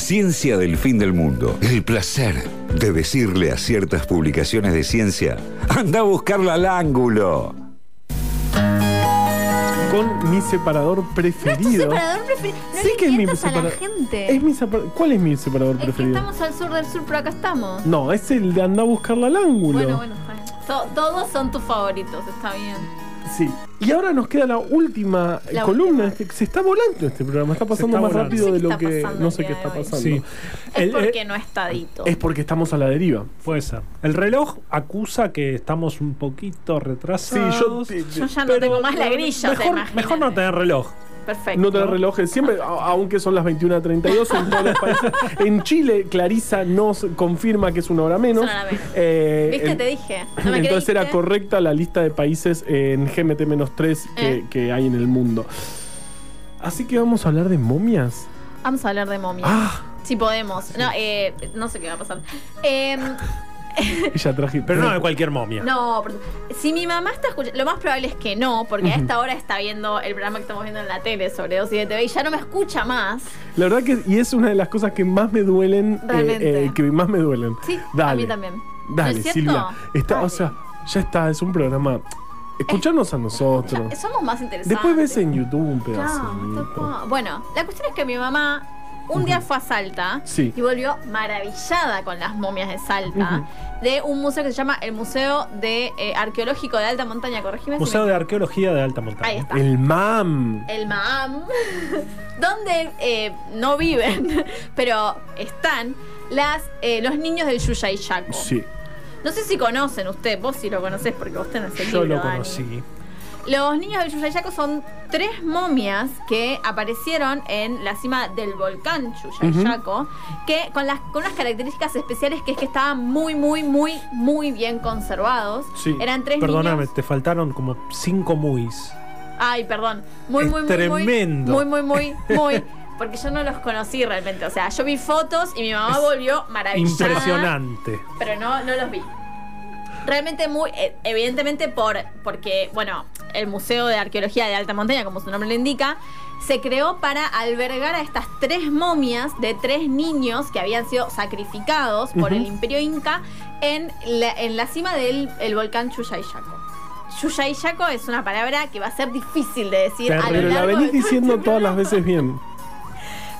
Ciencia del fin del mundo. El placer de decirle a ciertas publicaciones de ciencia, anda a buscarla al ángulo. Con mi separador preferido. separador preferido. No sí le que es mi mientas a la separador. gente. Es mi separa- ¿Cuál es mi separador Es que preferido? estamos al sur del sur, pero acá estamos. No, es el de anda a buscarla al ángulo. Bueno, bueno, está bien. To- todos son tus favoritos, está bien. Sí. Y ahora nos queda la última La columna. última. Este- se está volando este programa, está pasando está más volando. rápido No sé de lo que. No sé qué está pasando. Sí. Es El- porque eh, no está Dito. Es porque estamos a la deriva. puede ser. El reloj acusa que estamos un poquito Sí, retrasados. yo. te- Yo ya no tengo más la grilla, Mejor, mejor no tener reloj. Perfecto. No tener relojes siempre, aunque son las 21.32 en todos los países. En Chile, Clarisa nos confirma que es una hora menos. Una hora menos. Eh, ¿Viste? en- Te dije. No me Entonces era correcta la lista de países en GMT-3 que, Eh. que hay en el mundo. Así que vamos a hablar de momias. Vamos a hablar de momias. Ah, Si podemos. No, eh, no sé qué va a pasar. Eh, ella traje. Pero no de cualquier momia. no, pero- si mi mamá está escuchando, lo más probable es que no, porque a esta hora está viendo el programa que estamos viendo en la tele sobre Dosis de TV y ya no me escucha más. La verdad que y es una de las cosas que más me duelen. eh, Realmente. eh, que más me duelen. Sí, Dale. a mí también. ¿No Dale, es cierto? Silvia. Está, o sea, ya está, es un programa. Escucharnos a nosotros. Ya, somos más interesantes. Después ves en YouTube un Claro, pedacito. tocó. Bueno, la cuestión es que mi mamá un día fue a Salta Sí. y volvió maravillada con las momias de Salta de un museo que se llama el Museo de eh, Arqueológico de Alta Montaña. Corregime si Museo me- de Arqueología de Alta Montaña. Ahí está. El MAM. El MAM, donde eh, no viven, pero están las, eh, los niños del Yuyay Yaco. Sí. No sé si conocen usted, vos sí lo conocés porque vos tenés el Yo libro, lo Dani. Los niños del Yuyayaco son tres momias que aparecieron en la cima del volcán Yuyayaco, que con, las, con unas características especiales que es que estaban muy, muy, muy, muy bien conservados. Sí. Eran tres Perdóname, niños. te faltaron como cinco muis. Ay, perdón. Muy, Es muy, muy, tremendo. muy, muy, muy, muy, muy. Porque yo no los conocí realmente. O sea, yo vi fotos y mi mamá Es volvió maravillada. Impresionante. pero no, no los vi. Realmente muy, eh, evidentemente por, porque, bueno, el Museo de Arqueología de Alta Montaña, como su nombre lo indica, se creó para albergar a estas tres momias de tres niños que habían sido sacrificados por el Imperio Inca en la, en la cima del el volcán Chuyayaco. Chuyayaco es una palabra que va a ser difícil de decir a lo Pero la largo venís de diciendo todas las veces bien.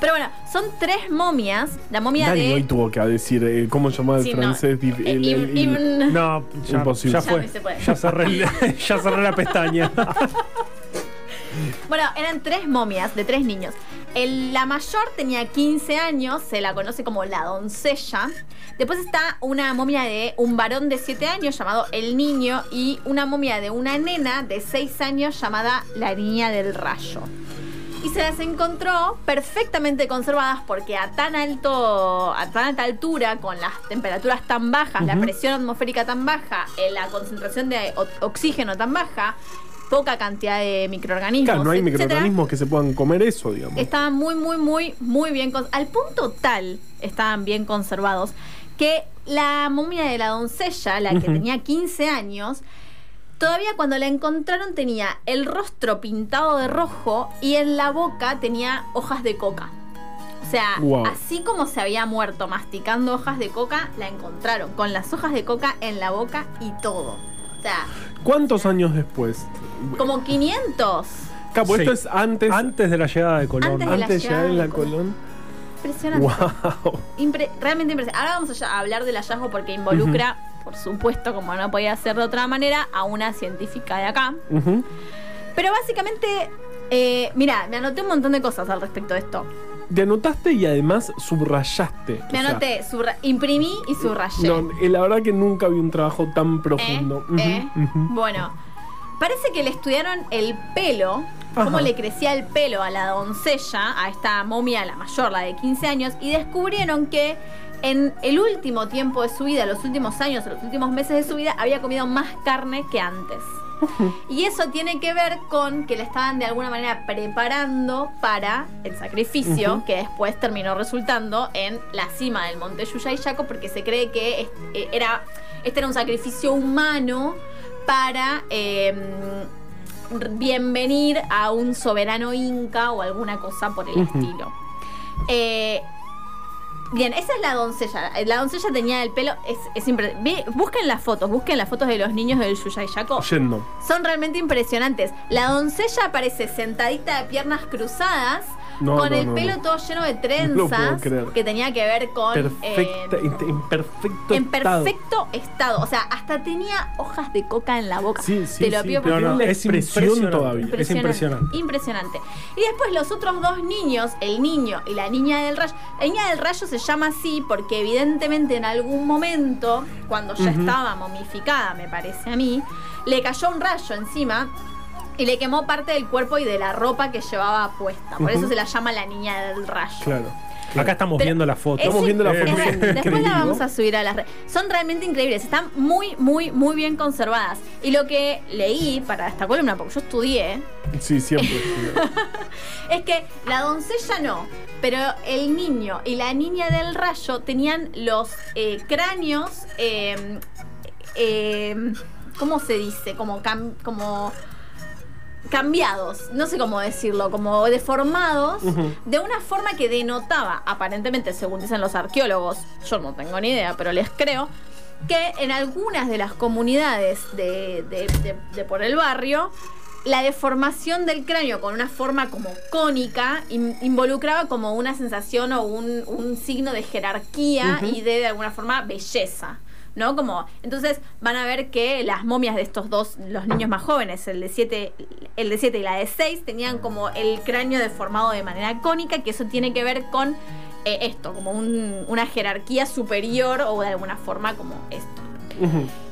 Pero bueno, son tres momias. La momia Dani de... hoy tuvo que decir eh, cómo llamaba el Sí, no, francés. dif- eh, el- el- im- el- im- No, ya, Imposible. ya Ya fue. no se puede. Ya cerré, el- ya cerré la pestaña. Bueno, eran tres momias de tres niños. El- la mayor tenía 15 años, se la conoce como la doncella. Después está una momia de un varón de 7 años llamado el niño y una momia de una nena de 6 años llamada la niña del rayo. Y se las encontró perfectamente conservadas porque a tan alto, a tan alta altura, con las temperaturas tan bajas, la presión atmosférica tan baja, eh, la concentración de oxígeno tan baja, poca cantidad de microorganismos. Claro, no hay etcétera, microorganismos que se puedan comer eso, digamos. Estaban muy, muy, muy, muy bien Al punto tal estaban bien conservados que la momia de la doncella, la que tenía 15 años, todavía cuando la encontraron tenía el rostro pintado de rojo y en la boca tenía hojas de coca. O sea, Wow. así como se había muerto masticando hojas de coca, la encontraron con las hojas de coca en la boca y todo. O sea, ¿Cuántos años después? como 500. Capo, Sí. esto es antes, Antes de la llegada de Colón. Antes de la antes de llegar llegada en la de Colón. Colón. Impresionante. Wow. Impre- realmente impresionante. Ahora vamos a hablar del hallazgo porque involucra, por supuesto, como no podía ser de otra manera, a una científica de acá. Pero básicamente, eh, mira, me anoté un montón de cosas al respecto de esto. Te anotaste y además subrayaste. Me anoté, subra- imprimí y subrayé. No, eh, la verdad que nunca vi un trabajo tan ¿Eh? profundo. ¿Eh? ujú. Bueno, parece que le estudiaron el pelo, cómo le crecía el pelo a la doncella, a esta momia, la mayor, la de 15 años, y descubrieron que en el último tiempo de su vida, los últimos años, los últimos meses de su vida, había comido más carne que antes. Y eso tiene que ver con que le estaban de alguna manera preparando para el sacrificio que después terminó resultando en la cima del monte Yuyayaco porque se cree que eh, era, este era un sacrificio humano para eh, bienvenir a un soberano inca o alguna cosa por el estilo. Eh, Bien, esa es la doncella. La doncella tenía el pelo. Es, es impre- ve- busquen las fotos, busquen las fotos de los niños del Yuyayaco. Yendo. Son realmente impresionantes. La doncella aparece sentadita de piernas cruzadas, No, con no, el no, pelo no. todo lleno de trenzas, que tenía que ver con. Perfecta, eh, en, perfecto en estado. perfecto estado. O sea, hasta tenía hojas de coca en la boca. Sí, sí, Te lo sí, pido pero por no, favor. la expresión todavía. Es impresionante. Impresionante. Y después los otros dos niños, el niño y la niña del rayo. La niña del rayo se llama así porque evidentemente en algún momento, cuando ya estaba momificada, me parece a mí, le cayó un rayo encima y le quemó parte del cuerpo y de la ropa que llevaba puesta. Por eso se la llama la niña del rayo. Claro. Acá estamos Pero viendo la foto. Estamos Es- viendo la foto. es Después increíble. la vamos a subir a las redes. Son realmente increíbles, están muy, muy, muy bien conservadas. Y lo que leí para esta columna, porque yo estudié, Sí, siempre. es que la doncella no, pero el niño y la niña del rayo tenían los eh, cráneos, eh, eh, ¿cómo se dice? Como, cam- como cambiados, no sé cómo decirlo, como deformados, de una forma que denotaba, aparentemente, según dicen los arqueólogos, yo no tengo ni idea, pero les creo, que en algunas de las comunidades de, de- de- de por el barrio, la deformación del cráneo con una forma como cónica in- involucraba como una sensación o un, un signo de jerarquía y de, de alguna forma, belleza. ¿No? Como, entonces van a ver que las momias de estos dos, los niños más jóvenes, el de 7 el de siete y la de 6, tenían como el cráneo deformado de manera cónica, que eso tiene que ver con eh, esto, como un- una jerarquía superior o de alguna forma como esto.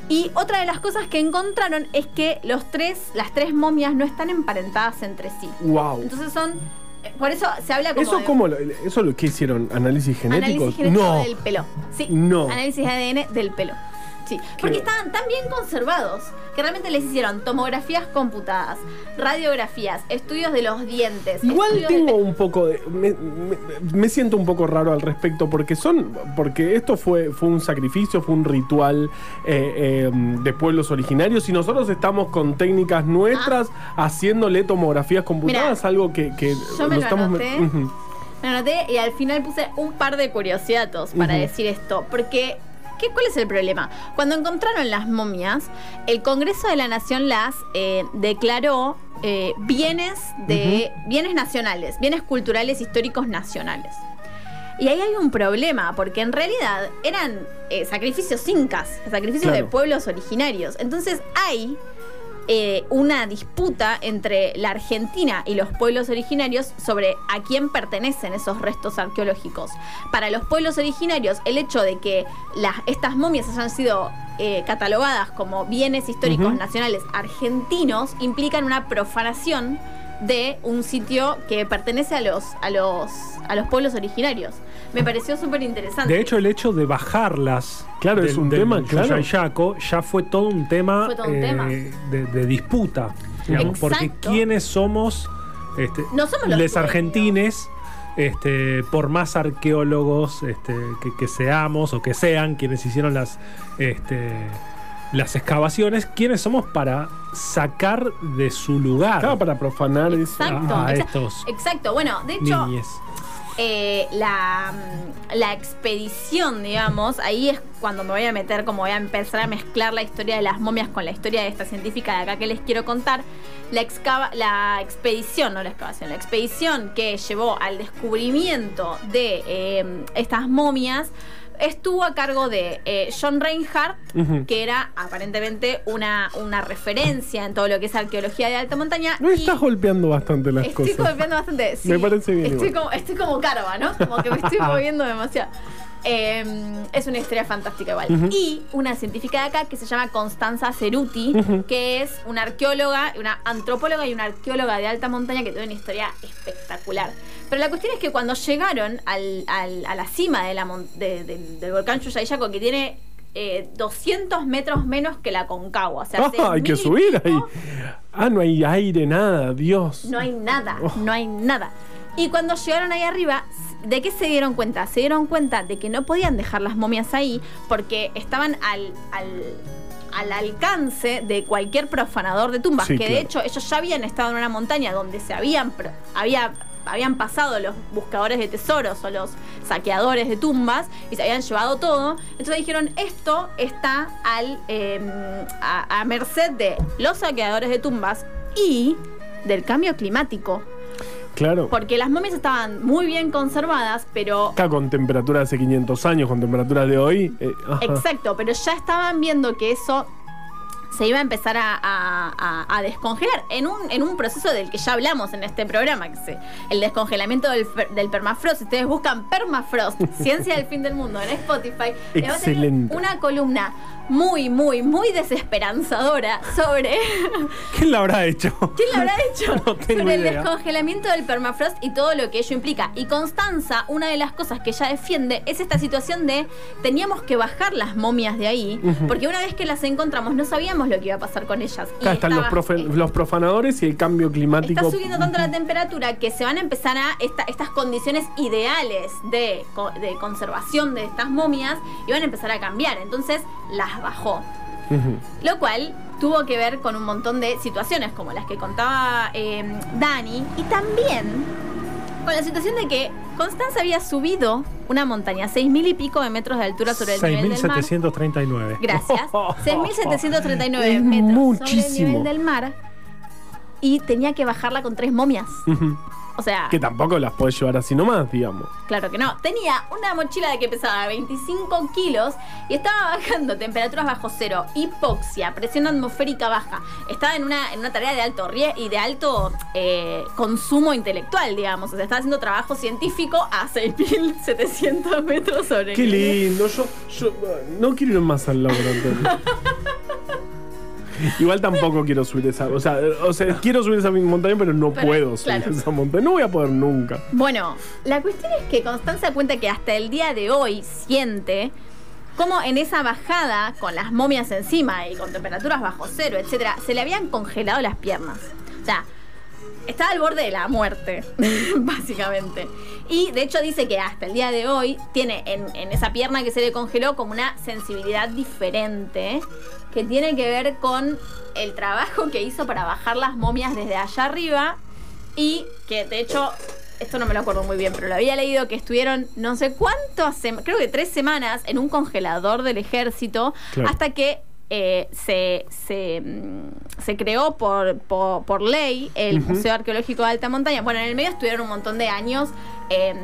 Y otra de las cosas que encontraron es que los tres, las tres momias no están emparentadas entre sí. Wow. Entonces son. Por eso se habla como. ¿Eso de cómo lo, eso lo que hicieron? ¿Análisis genéticos? Análisis genético no. del pelo. Sí. No. Análisis de ADN del pelo. Sí. Porque estaban tan bien conservados que realmente les hicieron tomografías computadas, radiografías, estudios de los dientes. Igual tengo un poco de. Me, me- me siento un poco raro al respecto porque son. Porque esto fue, fue un sacrificio, fue un ritual eh, eh, de pueblos originarios y nosotros estamos con técnicas nuestras haciéndole tomografías computadas, algo que, que yo me lo estamos. anoté. Me anoté y al final puse un par de curiosidades para decir esto. Porque, ¿qué, ¿cuál es el problema? Cuando encontraron las momias, el Congreso de la Nación las eh, declaró eh, bienes, de, bienes nacionales, bienes culturales históricos nacionales. Y ahí hay un problema, porque en realidad eran eh, sacrificios incas, sacrificios de pueblos originarios. Entonces hay eh, una disputa entre la Argentina y los pueblos originarios sobre a quién pertenecen esos restos arqueológicos. Para los pueblos originarios, el hecho de que las, estas momias hayan sido eh, catalogadas como bienes históricos nacionales argentinos implican una profanación de un sitio que pertenece a los, a los, a los pueblos originarios. Me pareció súper interesante. De hecho, el hecho de bajarlas Claro, es un tema, claro. Yuyayaco ya fue todo un tema, Fue todo un eh, tema. De, de disputa. digamos, porque quiénes somos, este, No somos los les argentines, este, por más arqueólogos este, que, que seamos o que sean quienes hicieron las, este, las excavaciones, quiénes somos para sacar de su lugar Claro, para profanar. Exacto, a exa- estos exacto. Bueno, de hecho, niñes. eh, la, mm, la expedición, digamos, ahí es cuando me voy a meter, como voy a empezar a mezclar la historia de las momias con la historia de esta científica de acá que les quiero contar. La, excava- la expedición, no la excavación, la expedición que llevó al descubrimiento de eh, estas momias estuvo a cargo de eh, John Reinhardt, que era aparentemente una, una referencia en todo lo que es arqueología de alta montaña. No estás golpeando bastante las Estoy cosas. golpeando bastante. sí. Me parece bien Estoy igual. como, estoy como Carva, ¿no? Como que me estoy moviendo demasiado. Eh, es una historia fantástica igual. Y una científica de acá que se llama Constanza Ceruti, que es una arqueóloga, una antropóloga y una arqueóloga de alta montaña que tiene una historia espectacular. Pero la cuestión es que cuando llegaron al- al- a la cima de la mon- de- del- del volcán Chuyayaco, que tiene eh, 200 metros menos que la Concagua, o sea, hay que 6.000 y subir ahí. Ah, no hay aire, nada, Dios. no hay nada, Oh. no hay nada. Y cuando llegaron ahí arriba, ¿de qué se dieron cuenta? Se dieron cuenta de que no podían dejar las momias ahí porque estaban al, al, al alcance de cualquier profanador de tumbas. Sí, que de hecho ellos ya habían estado en una montaña donde se habían había habían pasado los buscadores de tesoros o los saqueadores de tumbas y se habían llevado todo. Entonces dijeron, esto está al, eh, a, a merced de los saqueadores de tumbas y del cambio climático. Claro. Porque las momias estaban muy bien conservadas, pero Acá con temperatura de hace 500 años, con temperatura de hoy. eh. Exacto, pero ya estaban viendo que eso se iba a empezar a, a- a- a descongelar en un, en un proceso del que ya hablamos en este programa, que es el descongelamiento del, del permafrost. Si ustedes buscan permafrost, ciencia del fin del mundo en Spotify, les va a Excelente. una columna muy, muy, muy desesperanzadora sobre ¿Quién la habrá hecho? ¿Quién lo habrá hecho? No tengo Sobre el descongelamiento del permafrost y todo lo que ello implica. Y Constanza, una de las cosas que ella defiende es esta situación de teníamos que bajar las momias de ahí, porque una vez que las encontramos no sabíamos lo que iba a pasar con ellas. Acá están los, profe- los profanadores y el cambio climático. Está subiendo tanto la temperatura que se van a empezar a esta- estas condiciones ideales de, co- de conservación de estas momias y van a empezar a cambiar. Entonces las bajó. Lo cual tuvo que ver con un montón de situaciones como las que contaba eh, Dani y también con la situación de que Constanza había subido una montaña, seis mil y pico de metros de altura sobre el nivel del mar. 6.739. Gracias. 6.739 Es metros sobre el muchísimo. nivel del mar y tenía que bajarla con tres momias. Ujú. O sea, Que tampoco las podés llevar así nomás, digamos. Claro que no. Tenía una mochila de que pesaba 25 kilos y estaba bajando temperaturas bajo cero, hipoxia, presión atmosférica baja. Estaba en una, en una tarea de alto rie y de alto eh, consumo intelectual, digamos. O sea, estaba haciendo trabajo científico a 6.700 metros sobre el Qué lindo. Yo, yo no quiero ir más al laboratorio. Igual tampoco quiero subir esa. O sea, o sea, quiero subir esa montaña, pero no Pero, puedo subir claro. esa montaña. No voy a poder nunca. Bueno, la cuestión es que Constanza cuenta que hasta el día de hoy siente como en esa bajada con las momias encima y con temperaturas bajo cero, etcétera, se le habían congelado las piernas. O sea, estaba al borde de la muerte, básicamente. Y de hecho dice que hasta el día de hoy tiene en, en esa pierna que se le congeló como una sensibilidad diferente que tiene que ver con el trabajo que hizo para bajar las momias desde allá arriba y que de hecho, esto no me lo acuerdo muy bien, pero lo había leído que estuvieron no sé cuántas semanas, creo que tres semanas en un congelador del ejército Claro. hasta que eh, se, se, mm, se creó por, por, por ley el. Museo Arqueológico de Alta Montaña. Bueno, en el medio estuvieron un montón de años eh,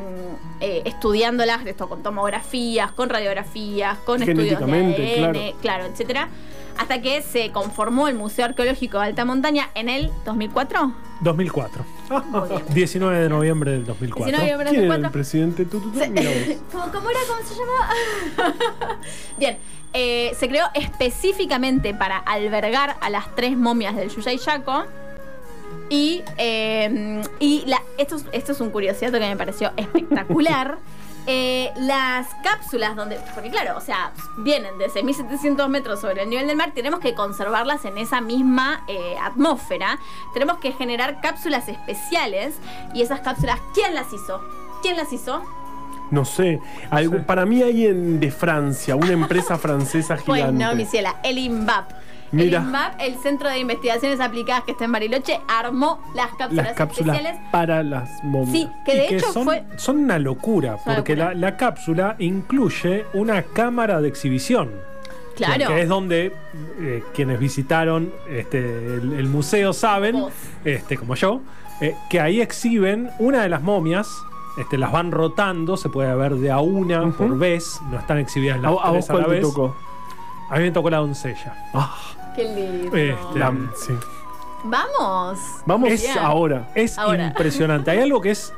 eh, estudiándolas, esto con tomografías, con radiografías, con estudios de ADN, claro. claro, etcétera. Hasta que se conformó el Museo Arqueológico de Alta Montaña en el 2004. 2004. Muy bien. 19 de noviembre del 2004. 19 de noviembre ¿Quién era el 2004. presidente? Tú, tú, tú, Se- mira vos. ¿Cómo, cómo era? ¿Cómo se llamaba? Bien, eh, se creó específicamente para albergar a las tres momias del Yuyay Yaco. Y, eh, y la, esto, es- esto es un curiosidad que me pareció espectacular. Eh, las cápsulas donde. Porque, claro, o sea, vienen de 6.700 metros sobre el nivel del mar, tenemos que conservarlas en esa misma eh, atmósfera. Tenemos que generar cápsulas especiales. Y esas cápsulas, ¿quién las hizo? ¿Quién las hizo? No sé. Algo-. Para mí hay en de Francia, una empresa francesa Pues gigante. no, mi ciela, el INVAP. Mira. El Centro de Investigaciones Aplicadas que está en Bariloche, armó las cápsulas, Las cápsulas especiales. para las momias. Sí, que Y de que hecho son, fue. son una locura, una porque locura. La, la cápsula incluye una cámara de exhibición. Claro. Que es donde eh, quienes visitaron este, el, el museo saben, Vos. este, como yo, eh, que ahí exhiben una de las momias. Este, las van rotando, se puede ver de a una por vez, no están exhibidas ¿A, las a vos tres a la cuál te vez. tocó? A mí me tocó la doncella. Ah, Qué lindo. Este, la- sí. Vamos. Vamos Es- ahora. Es Ahora. impresionante. Hay algo que es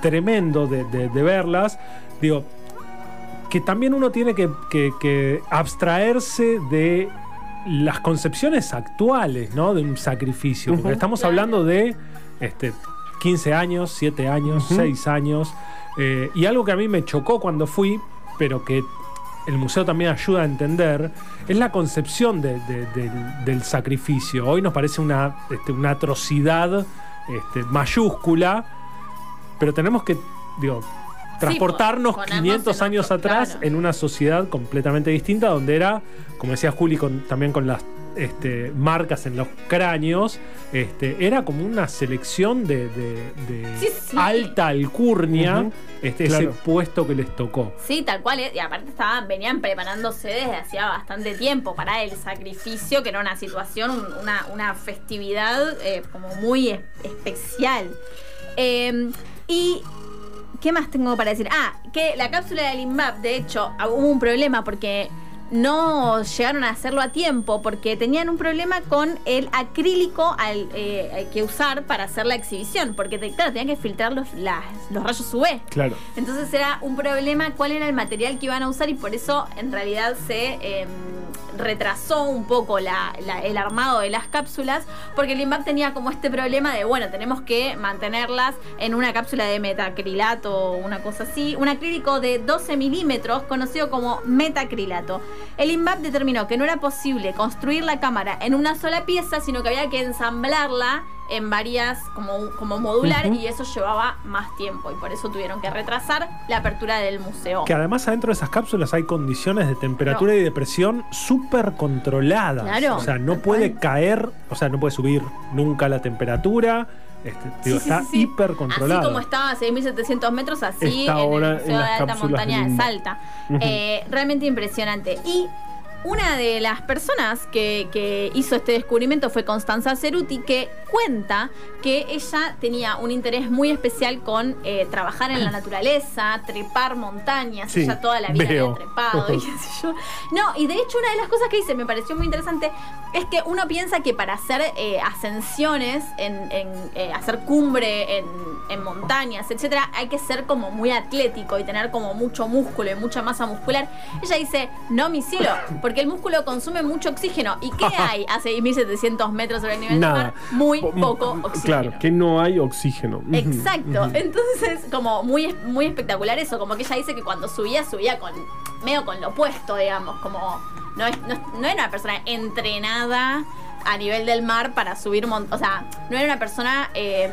tremendo de, de- de verlas. Digo, que también uno tiene que, que- que abstraerse de las concepciones actuales, ¿no? De un sacrificio. Porque estamos Claro. hablando de este, 15 años, 7 años, Ujú. 6 años. eh, y algo que a mí me chocó cuando fui, pero que el museo también ayuda a entender, es la concepción de- de- del, del sacrificio. Hoy nos parece una, este, una atrocidad este, mayúscula, pero tenemos que, digo, transportarnos ponernos 500 en años otro- atrás claro. en una sociedad completamente distinta, donde era, como decía Juli, con- también con las este, marcas en los cráneos, este, era como una selección de, de- de Sí, sí. alta alcurnia, Ujú. este, Claro. ese puesto que les tocó. Sí, tal cual. eh, Y aparte estaban, venían preparándose desde hacía bastante tiempo para el sacrificio, que era una situación, un- una, una festividad eh, como muy es- especial. Eh, y. ¿Qué más tengo para decir? Ah, que la cápsula del INVAP, de hecho, ah, hubo un problema porque no llegaron a hacerlo a tiempo porque tenían un problema con el acrílico al, eh, que usar para hacer la exhibición. Porque, te- claro, tenían que filtrar los, las- los rayos UV. Claro. Entonces era un problema cuál era el material que iban a usar y por eso en realidad se eh, retrasó un poco el armado de las cápsulas porque el INVAP tenía como este problema de, bueno, tenemos que mantenerlas en una cápsula de metacrilato o una cosa así, un acrílico de 12 milímetros conocido como metacrilato. El INVAP determinó que no era posible construir la cámara en una sola pieza, sino que había que ensamblarla en varias, como, como modular, y eso llevaba más tiempo, y por eso tuvieron que retrasar la apertura del museo. Que además adentro de esas cápsulas hay condiciones de temperatura No. y de presión súper controladas. Claro, O sea, no puede cual. caer, o sea, no puede subir nunca la temperatura. Este, digo, Sí, sí, está sí, sí. hiper controlado. Así como estaba a 6.700 metros, así Está en ahora el en Museo las de Alta Montaña de. Salta. Ujú. Eh, realmente impresionante. Y una de las personas que, que hizo este descubrimiento fue Constanza Ceruti, que cuenta que ella tenía un interés muy especial con eh, trabajar en la naturaleza, trepar montañas, Sí, ella toda la vida veo. había trepado y qué sé yo. No, y de hecho una de las cosas que dice, me pareció muy interesante, es que uno piensa que para hacer eh, ascensiones, en, en, eh, hacer cumbre en, en montañas, etcétera, hay que ser como muy atlético y tener como mucho músculo y mucha masa muscular. Ella dice, no, mi cielo, porque el músculo consume mucho oxígeno. ¿Y qué hay a 6.700 metros sobre el nivel del mar? Muy Po- poco mm, oxígeno. Claro, que no hay oxígeno. Exacto. Entonces, como muy, muy espectacular eso. Como que ella dice que cuando subía, subía con medio con lo opuesto, digamos. Como no, es, no, no era una persona entrenada a nivel del mar para subir un montón. O sea, no era una persona eh,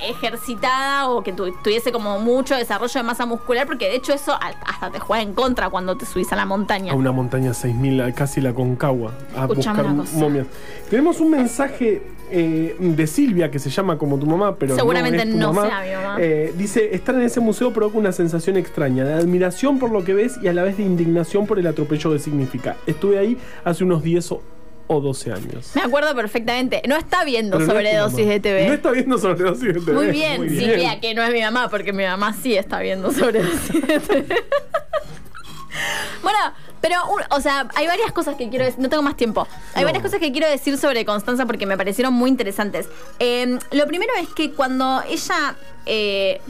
ejercitada o que tu- tuviese como mucho desarrollo de masa muscular, porque de hecho eso hasta te juega en contra cuando te subís a la montaña. A una montaña 6000, a casi la Concagua, a Escuchame buscar momias. Tenemos un mensaje eh, de Silvia que se llama como tu mamá, pero Seguramente no, es tu no mamá. sea mi mamá. Eh, dice, estar en ese museo provoca una sensación extraña, de admiración por lo que ves y a la vez de indignación por el atropello que significa. Estuve ahí hace unos 10 o, o 12 años. Me acuerdo perfectamente. No está viendo Pero no es sobredosis de TV. No está viendo sobredosis de TV. Muy bien, Silvia, que no es mi mamá, porque mi mamá sí está viendo sobre Bueno, pero, o sea, hay varias cosas que quiero decir. No tengo más tiempo. Hay No. varias cosas que quiero decir sobre Constanza porque me parecieron muy interesantes. Eh, lo primero es que cuando ella eh,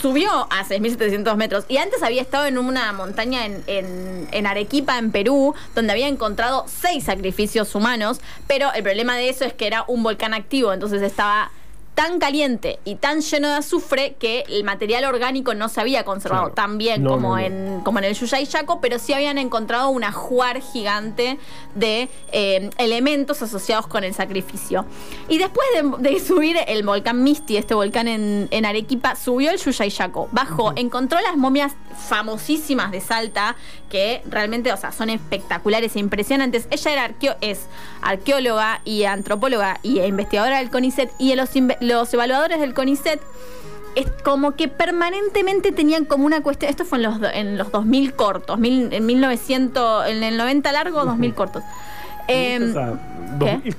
subió a 6.700 metros y antes había estado en una montaña en, en- en Arequipa, en Perú, donde había encontrado seis sacrificios humanos, pero el problema de eso es que era un volcán activo, entonces estaba tan caliente y tan lleno de azufre que el material orgánico no se había conservado Claro. tan bien No, como, no, no. En, como en el Yuyay Yaco, pero sí habían encontrado un ajuar gigante de eh, elementos asociados con el sacrificio. Y después de, de subir el volcán Misti, este volcán en, en Arequipa, subió el Yuyay Yaco, bajó, encontró las momias famosísimas de Salta, que realmente, o sea, son espectaculares e impresionantes. Ella era arqueo- es arqueóloga y antropóloga y investigadora del CONICET, y los, inve- los evaluadores del CONICET es como que permanentemente tenían como una cuestión. Esto fue en los, en los 2000 cortos, mil- en 1900, en el 90 largo, 2000 cortos. Em, O sea, ¿qué? 2000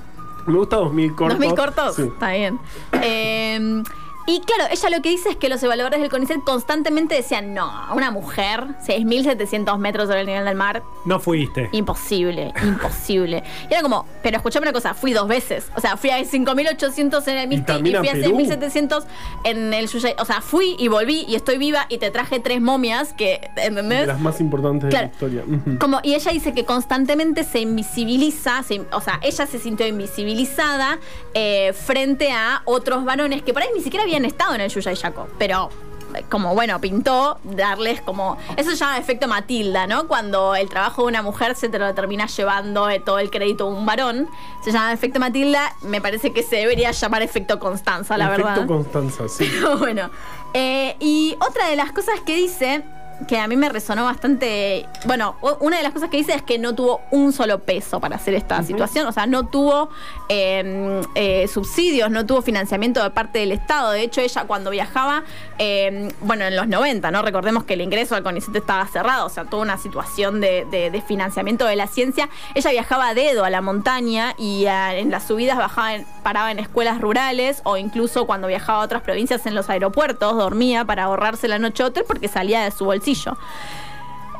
me gusta 2000 cortos. 2000 cortos, Sí. está bien. Em, y claro, ella lo que dice es que los evaluadores del CONICET constantemente decían, no, una mujer, 6.700 metros sobre el nivel del mar, No fuiste. Imposible, imposible. Y era como, pero escuchame una cosa, fui dos veces. O sea, fui a 5.800 en el Misti y, fui a Perú. 6.700 en el Yuyay. O sea, fui y volví y estoy viva y te traje tres momias que, De ¿entendés? las más importantes Claro. de la historia. Como, y ella dice que constantemente se invisibiliza, se- o sea, ella se sintió invisibilizada eh, frente a otros varones que por ahí ni siquiera habían estado en el Yuya y Yaco, pero eh, como bueno, pintó darles como. Eso se llama efecto Matilda, ¿no? Cuando el trabajo de una mujer se te lo termina llevando eh, todo el crédito a un varón. Se llama efecto Matilda. Me parece que se debería llamar efecto Constanza, la Efecto verdad. Constanza, sí. Pero bueno. Eh, y otra de las cosas que dice que a mí me resonó bastante. Bueno, una de las cosas que dice es que no tuvo un solo peso para hacer esta situación. O sea, no tuvo eh, eh, subsidios, no tuvo financiamiento de parte del Estado. De hecho, ella cuando viajaba, eh, bueno, en los 90, ¿no? Recordemos que el ingreso al CONICET estaba cerrado. O sea, toda una situación de, de- de financiamiento de la ciencia. Ella viajaba a dedo a la montaña y a- en las subidas bajaba en- paraba en escuelas rurales o incluso cuando viajaba a otras provincias en los aeropuertos, dormía para ahorrarse la noche hotel porque salía de su bolsillo.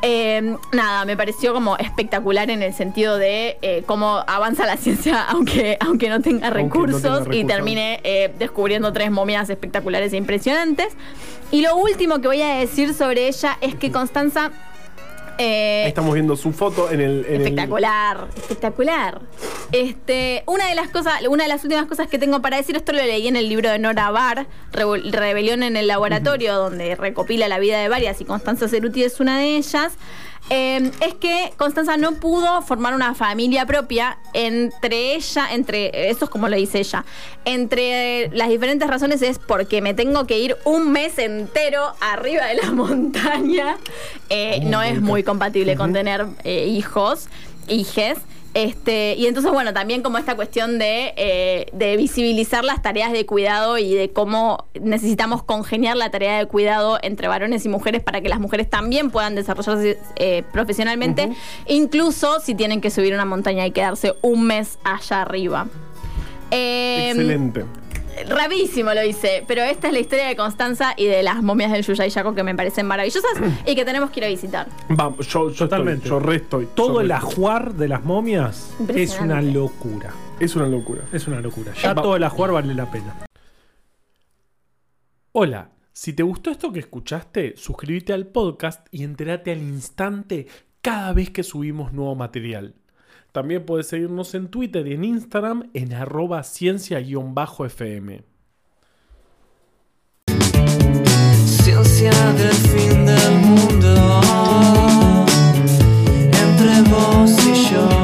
Eh, nada, me pareció como espectacular en el sentido de eh, cómo avanza la ciencia aunque, aunque no tenga no recursos, y termine eh, descubriendo tres momias espectaculares e impresionantes. Y lo último que voy a decir sobre ella es que Constanza... eh, Ahí estamos viendo su foto en el. en el- Espectacular, espectacular. Este, una de las cosas, una de las últimas cosas que tengo para decir, esto lo leí en el libro de Nora Barr, Rebelión en el Laboratorio, donde recopila la vida de varias y Constanza Ceruti es una de ellas. Eh, es que Constanza no pudo formar una familia propia entre ella, entre, eso es como lo dice ella, entre las diferentes razones es porque me tengo que ir un mes entero arriba de la montaña, eh, no es muy compatible con tener eh, hijos, hijes. Este, y entonces, bueno, también como esta cuestión de, eh, de visibilizar las tareas de cuidado y de cómo necesitamos congeniar la tarea de cuidado entre varones y mujeres para que las mujeres también puedan desarrollarse eh, profesionalmente, incluso si tienen que subir una montaña y quedarse un mes allá arriba. Eh, Excelente. Rapidísimo lo hice, pero esta es la historia de Constanza y de las momias del Yuya y Yaco que me parecen maravillosas y que tenemos que ir a visitar. Vamos, yo, yo Totalmente. Estoy, yo re estoy. Todo yo el re ajuar de las momias es una locura. Es una locura. Es una locura. Ya Va- todo el ajuar vale la pena. Hola, si te gustó esto que escuchaste, suscríbete al podcast y entérate al instante cada vez que subimos nuevo material. También puedes seguirnos en Twitter y en Instagram en arroba ciencia-fm. Ciencia del fin del mundo, entre vos y yo.